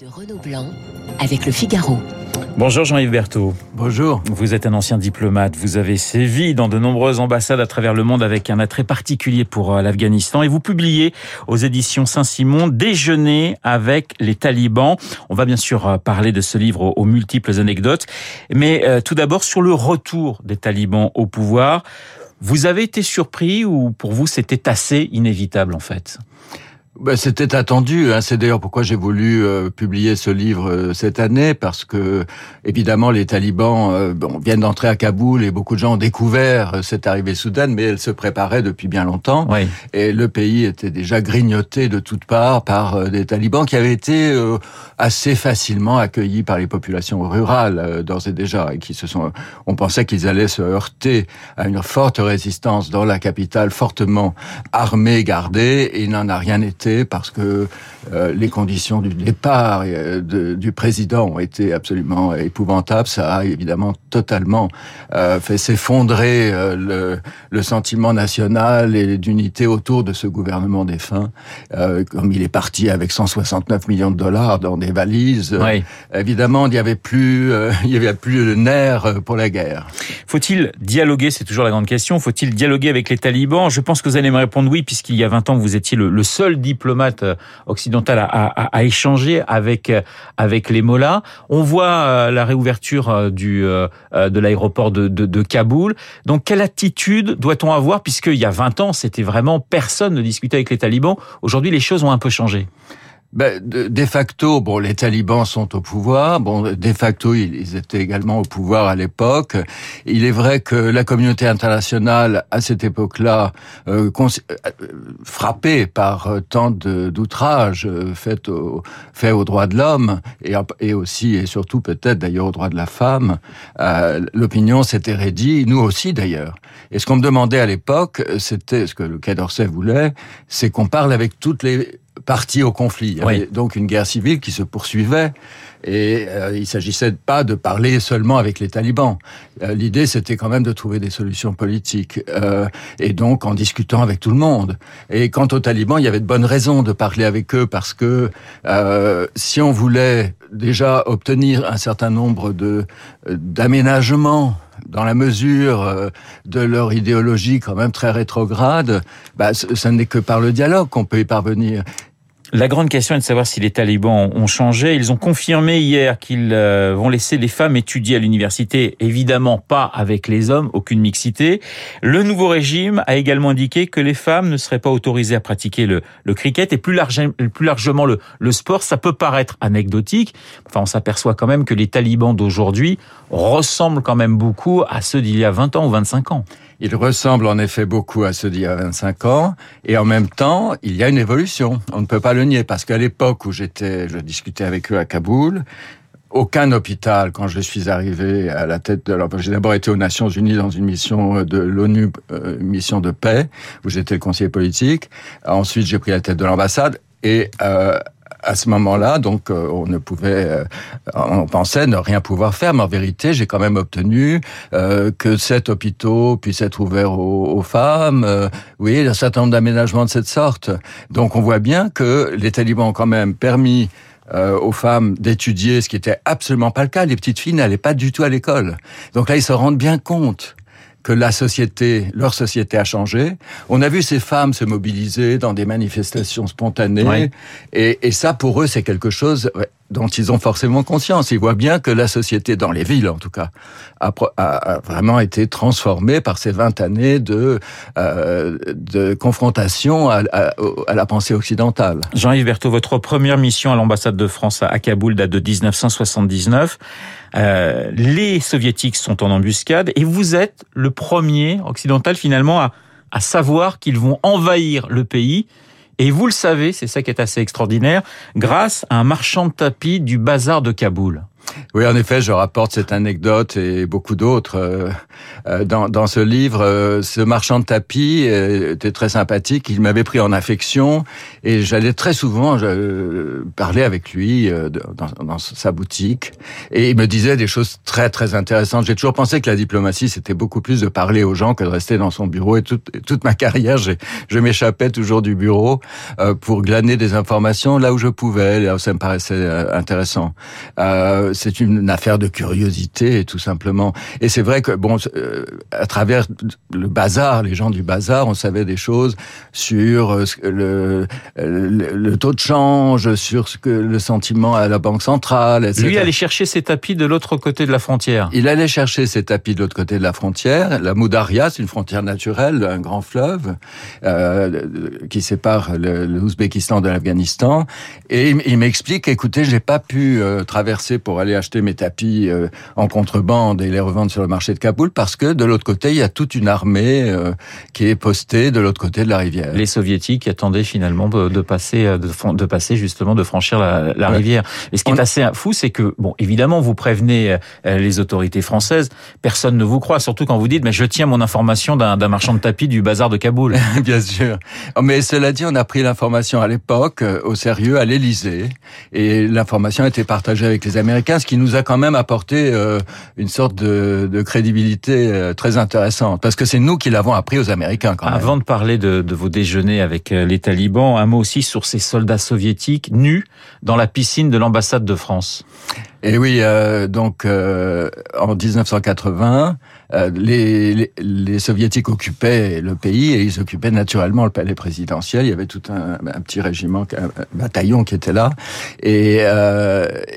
de Renaud Blanc avec le Figaro. Bonjour Jean-Yves Berthaud. Bonjour. Vous êtes un ancien diplomate. Vous avez sévi dans de nombreuses ambassades à travers le monde avec un attrait particulier pour euh, l'Afghanistan et vous publiez aux éditions Saint-Simon Déjeuner avec les talibans. On va bien sûr euh, parler de ce livre aux multiples anecdotes. Mais euh, tout d'abord sur le retour des talibans au pouvoir. Vous avez été surpris ou pour vous c'était assez inévitable en fait? Ben, C'était attendu. Hein. C'est d'ailleurs pourquoi j'ai voulu euh, publier ce livre euh, cette année, parce que évidemment les talibans euh, bon, viennent d'entrer à Kaboul et beaucoup de gens ont découvert cette arrivée soudaine, mais elle se préparait depuis bien longtemps. Oui. Et le pays était déjà grignoté de toutes parts par des talibans qui avaient été assez facilement accueillis par les populations rurales d'ores et déjà, et qui se sont. On pensait qu'ils allaient se heurter à une forte résistance dans la capitale, fortement armée, gardée, et il n'en a rien été parce que euh, les conditions du départ euh, de, du président ont été absolument épouvantables. Ça a évidemment totalement euh, fait s'effondrer le, le, sentiment national et d'unité autour de ce gouvernement défunt. Comme il est parti avec 169 millions de dollars dans des valises, oui. évidemment il n'y avait plus, il y avait plus le nerf pour la guerre. Faut-il dialoguer? C'est toujours la grande question. Faut-il dialoguer avec les talibans? Je pense que vous allez me répondre oui, puisqu'il y a 20 ans vous étiez le, le seul diplomate occidental à, à, à, échanger avec avec les mollahs. On voit la réouverture du de l'aéroport de, de, de, Kaboul. Donc quelle attitude doit-on avoir? Puisqu'il y a 20 ans c'était vraiment personne ne discutait avec les talibans. Aujourd'hui les choses ont un peu changé. Ben, de, de, facto, bon, les talibans sont au pouvoir. Bon, de facto, ils étaient également au pouvoir à l'époque. Il est vrai que la communauté internationale, à cette époque-là, euh, euh frappée par euh, tant d'outrages euh, faits au, fait aux droits de l'homme et, aussi et surtout peut-être d'ailleurs aux droits de la femme, l'opinion s'était raidie, nous aussi d'ailleurs. Et ce qu'on me demandait à l'époque, c'était ce que le Quai d'Orsay voulait, c'est qu'on parle avec toutes les partis au conflit. Il y avait oui. donc une guerre civile qui se poursuivait et euh, il s'agissait pas de parler seulement avec les talibans. Euh, L'idée, c'était quand même de trouver des solutions politiques euh, et donc en discutant avec tout le monde. Et quant aux talibans, il y avait de bonnes raisons de parler avec eux parce que euh, si on voulait déjà obtenir un certain nombre de d'aménagements dans la mesure de leur idéologie quand même très rétrograde, bah, ce n'est que par le dialogue qu'on peut y parvenir. La grande question est de savoir si les talibans ont changé. Ils ont confirmé hier qu'ils euh, vont laisser les femmes étudier à l'université, évidemment pas avec les hommes, aucune mixité. Le nouveau régime a également indiqué que les femmes ne seraient pas autorisées à pratiquer le, cricket et plus largement le, le, sport. Ça peut paraître anecdotique. Enfin, on s'aperçoit quand même que les talibans d'aujourd'hui ressemblent quand même beaucoup à ceux d'il y a 20 ans ou 25 ans. Il ressemble en effet beaucoup à ceux d'il y a 25 ans, et en même temps, il y a une évolution. On ne peut pas le nier, parce qu'à l'époque où j'étais, je discutais avec eux à Kaboul, aucun hôpital, quand je suis arrivé à la tête de... J'ai d'abord été aux Nations Unies dans une mission de l'ONU, euh, mission de paix, où j'étais le conseiller politique. Ensuite, j'ai pris la tête de l'ambassade, et euh, à ce moment-là, donc euh, on ne pouvait, euh, on pensait ne rien pouvoir faire, mais en vérité, j'ai quand même obtenu euh, que cet hôpital puisse être ouvert aux, aux femmes. Euh, oui, un certain nombre d'aménagements de cette sorte. Donc on voit bien que les talibans ont quand même permis euh, aux femmes d'étudier, ce qui était absolument pas le cas. Les petites filles n'allaient pas du tout à l'école. Donc là, ils se rendent bien compte que la société, leur société a changé. On a vu ces femmes se mobiliser dans des manifestations spontanées, oui. et, et, ça, pour eux, c'est quelque chose dont ils ont forcément conscience. Ils voient bien que la société, dans les villes en tout cas, a, a, vraiment été transformée par ces 20 années de, euh, de confrontation à, à, à, la pensée occidentale. Jean-Yves Berthaud, votre première mission à l'ambassade de France à Kaboul date de 1979. Euh, les soviétiques sont en embuscade et vous êtes le premier occidental finalement à, à savoir qu'ils vont envahir le pays. Et vous le savez, c'est ça qui est assez extraordinaire, grâce à un marchand de tapis du bazar de Kaboul. Oui, en effet, je rapporte cette anecdote et beaucoup d'autres euh, euh, dans, dans ce livre. Euh, ce marchand de tapis était très sympathique. Il m'avait pris en affection et j'allais très souvent parler avec lui dans, dans, sa boutique et il me disait des choses très très intéressantes. J'ai toujours pensé que la diplomatie c'était beaucoup plus de parler aux gens que de rester dans son bureau. Et toute, toute ma carrière, je m'échappais toujours du bureau pour glaner des informations là où je pouvais. Là où ça me paraissait intéressant. C'est une affaire de curiosité, tout simplement. Et c'est vrai que, bon, euh, à travers le bazar, les gens du bazar, on savait des choses sur euh, le, le, taux de change, sur ce que le sentiment à la Banque centrale, etc. Lui allait chercher ses tapis de l'autre côté de la frontière. Il allait chercher ses tapis de l'autre côté de la frontière. La Moudaria, c'est une frontière naturelle, un grand fleuve euh, qui sépare l'Ouzbékistan de l'Afghanistan. Et il m'explique, écoutez, j'ai pas pu euh, traverser pour aller acheter mes tapis euh, en contrebande et les revendre sur le marché de Kaboul parce que de l'autre côté, il y a toute une armée euh, qui est postée de l'autre côté de la rivière. Les soviétiques attendaient finalement de, passer, euh, de, passer justement, de franchir la, rivière. Et ce qui est assez fou, c'est que, bon, évidemment, vous prévenez les autorités françaises, personne ne vous croit, surtout quand vous dites, mais je tiens mon information d'un marchand de tapis du bazar de Kaboul. Bien sûr. Mais cela dit, on a pris l'information à l'époque au sérieux à l'Élysée et l'information a été partagée avec les Américains, ce qui nous a quand même apporté euh, une sorte de, de crédibilité euh, très intéressante, parce que c'est nous qui l'avons appris aux Américains. Quand même. Avant de parler de, de vos déjeuners avec euh, les talibans, un mot aussi sur ces soldats soviétiques nus dans la piscine de l'ambassade de France. Et oui, euh, donc euh, en 1980, euh, les, les, soviétiques occupaient le pays et ils occupaient naturellement le palais présidentiel. Il y avait tout un, un petit régiment, un bataillon qui était là, et,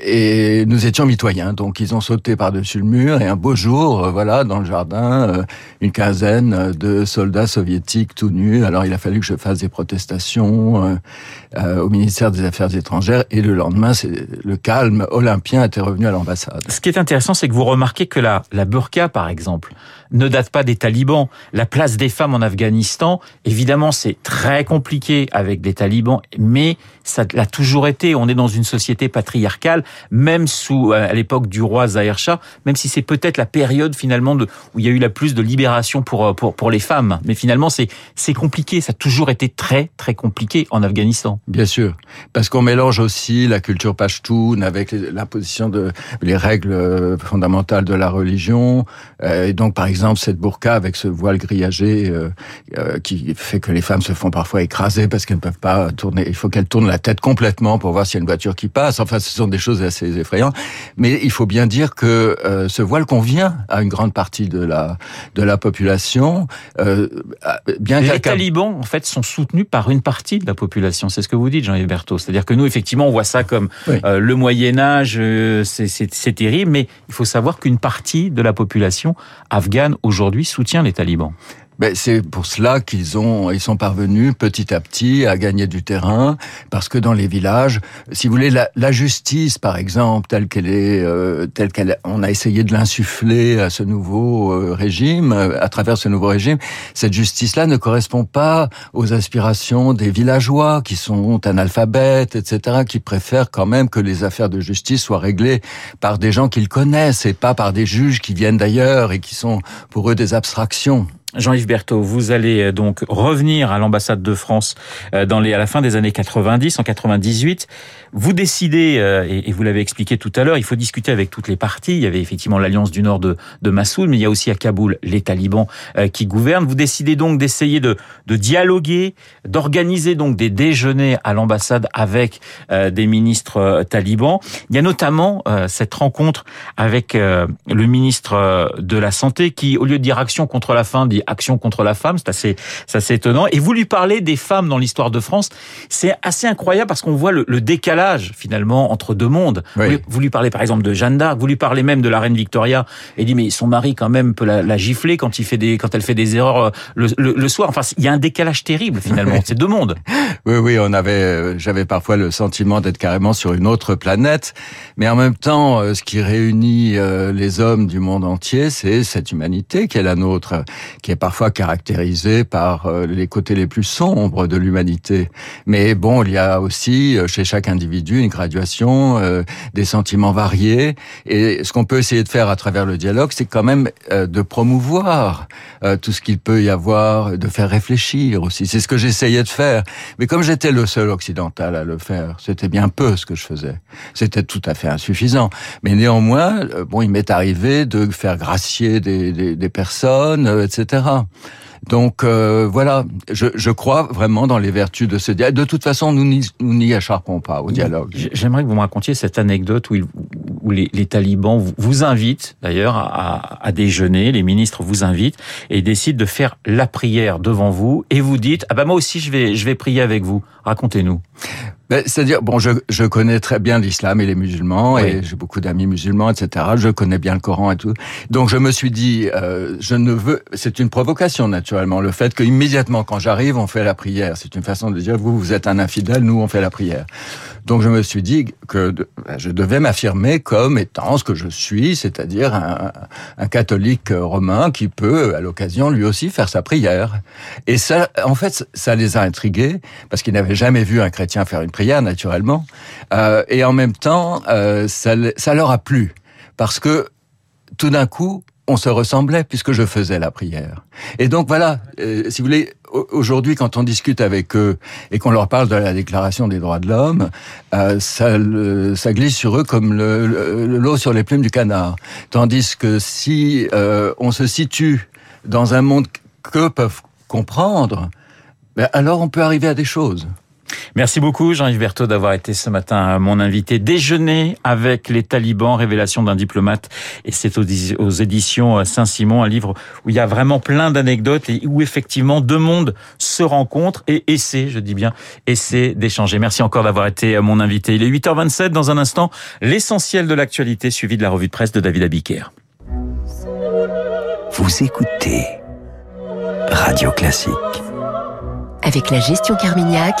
et nous étions mitoyens. Donc ils ont sauté par-dessus le mur et un beau jour, voilà, dans le jardin, une quinzaine de soldats soviétiques tout nus. Alors il a fallu que je fasse des protestations au ministère des Affaires étrangères et le lendemain, c'est le calme olympien était revenu à l'ambassade. Ce qui est intéressant, c'est que vous remarquez que la, la burqa, par exemple, ne date pas des talibans. La place des femmes en Afghanistan, évidemment, c'est très compliqué avec des talibans, mais ça l'a toujours été. On est dans une société patriarcale, même sous euh, à l'époque du roi Zahir Shah, même si c'est peut-être la période finalement où il y a eu la plus de libération pour euh, pour pour les femmes. Mais finalement, c'est c'est compliqué. Ça a toujours été très très compliqué en Afghanistan. Bien sûr, parce qu'on mélange aussi la culture pashtoun avec l'imposition de les règles euh, fondamentales de la religion. Et donc, par exemple exemple cette burqa avec ce voile grillagé euh, euh, qui fait que les femmes se font parfois écraser parce qu'elles ne peuvent pas tourner. Il faut qu'elles tournent la tête complètement pour voir s'il y a une voiture qui passe. Enfin, ce sont des choses assez effrayantes. Mais il faut bien dire que euh, ce voile convient à une grande partie de la de la population. bien les talibans, en fait, sont soutenus par une partie de la population. C'est ce que vous dites, Jean-Yves Berthaud. C'est-à-dire que nous, effectivement, on voit ça comme le Moyen Âge, c'est terrible, mais il faut savoir qu'une partie de la population afghane aujourd'hui soutient les talibans. Ben, c'est pour cela qu'ils ont, ils sont parvenus petit à petit à gagner du terrain, parce que dans les villages, si vous voulez, la, la justice, par exemple, telle qu'elle est, euh, telle qu'elle, on a essayé de l'insuffler à ce nouveau euh, régime, euh, à travers ce nouveau régime, cette justice-là ne correspond pas aux aspirations des villageois qui sont analphabètes, etc., qui préfèrent quand même que les affaires de justice soient réglées par des gens qu'ils connaissent et pas par des juges qui viennent d'ailleurs et qui sont pour eux des abstractions. Jean-Yves Berthaud, vous allez euh, donc revenir à l'ambassade de France euh, dans les, à la fin des années 90, en 98. Vous décidez, euh, et vous l'avez expliqué tout à l'heure, il faut discuter avec toutes les parties. Il y avait effectivement l'alliance du Nord de, Massoud, mais il y a aussi à Kaboul les talibans qui gouvernent. Vous décidez donc d'essayer de, de dialoguer, d'organiser donc des déjeuners à l'ambassade avec des ministres talibans. Il y a notamment cette rencontre avec le ministre de la Santé qui, au lieu de dire action contre la faim, dit Action contre la femme, c'est assez, c'est assez étonnant. Et vous lui parlez des femmes dans l'histoire de France, c'est assez incroyable parce qu'on voit le, décalage finalement entre deux mondes. Vous, lui parlez par exemple de Jeanne d'Arc, vous lui parlez même de la reine Victoria, et dit mais son mari quand même peut la, gifler quand il fait des, quand elle fait des erreurs euh, le, le, soir. Enfin, il y a un décalage terrible finalement. c'est deux mondes. Oui, oui, on avait, euh, j'avais parfois le sentiment d'être carrément sur une autre planète, mais en même temps, euh, ce qui réunit les hommes du monde entier, c'est cette humanité qui est la nôtre, qui est parfois caractérisé par euh, les côtés les plus sombres de l'humanité. Mais bon, il y a aussi chez chaque individu une graduation, des sentiments variés. Et ce qu'on peut essayer de faire à travers le dialogue, c'est quand même de promouvoir tout ce qu'il peut y avoir, de faire réfléchir aussi. C'est ce que j'essayais de faire. Mais comme j'étais le seul occidental à le faire, c'était bien peu ce que je faisais. C'était tout à fait insuffisant. Mais néanmoins, bon, il m'est arrivé de faire gracier des, des, des personnes, etc. Donc euh, voilà, je, crois vraiment dans les vertus de ce dialogue. De toute façon, nous n'y échappons pas au dialogue. J'aimerais que vous me racontiez cette anecdote où, les, talibans vous invitent d'ailleurs à, déjeuner, les ministres vous invitent et décident de faire la prière devant vous et vous dites ah bah moi aussi je vais je vais prier avec vous. Racontez-nous. Ben, C'est-à-dire, bon, je, je connais très bien l'islam et les musulmans, et j'ai beaucoup d'amis musulmans, etc. Je connais bien le Coran et tout. Donc, je me suis dit, euh, je ne veux... C'est une provocation, naturellement, le fait qu'immédiatement, quand j'arrive, on fait la prière. C'est une façon de dire, vous, vous êtes un infidèle, nous, on fait la prière. Donc, je me suis dit que je devais m'affirmer comme étant ce que je suis, c'est-à-dire un, un catholique romain qui peut, à l'occasion, lui aussi faire sa prière. Et ça, en fait, ça les a intrigués, parce qu'ils n'avaient jamais vu un chrétien faire une prière, naturellement. Euh, et en même temps, euh, ça, leur a plu. Parce que tout d'un coup, on se ressemblait puisque je faisais la prière. Et donc voilà, euh, si vous voulez, aujourd'hui quand on discute avec eux et qu'on leur parle de la Déclaration des droits de l'homme, ça, glisse sur eux comme le, le, l'eau sur les plumes du canard. Tandis que si on se situe dans un monde que peuvent comprendre, ben alors on peut arriver à des choses. Merci beaucoup Jean-Yves Berthaud d'avoir été ce matin mon invité. Déjeuner avec les talibans, révélation d'un diplomate. Et c'est aux éditions Saint-Simon, un livre où il y a vraiment plein d'anecdotes et où effectivement deux mondes se rencontrent et essaient, je dis bien, essaient d'échanger. Merci encore d'avoir été mon invité. Il est 8h27 dans un instant, l'essentiel de l'actualité suivi de la revue de presse de David Abiker. Vous écoutez Radio Classique. Avec la gestion Carmignac,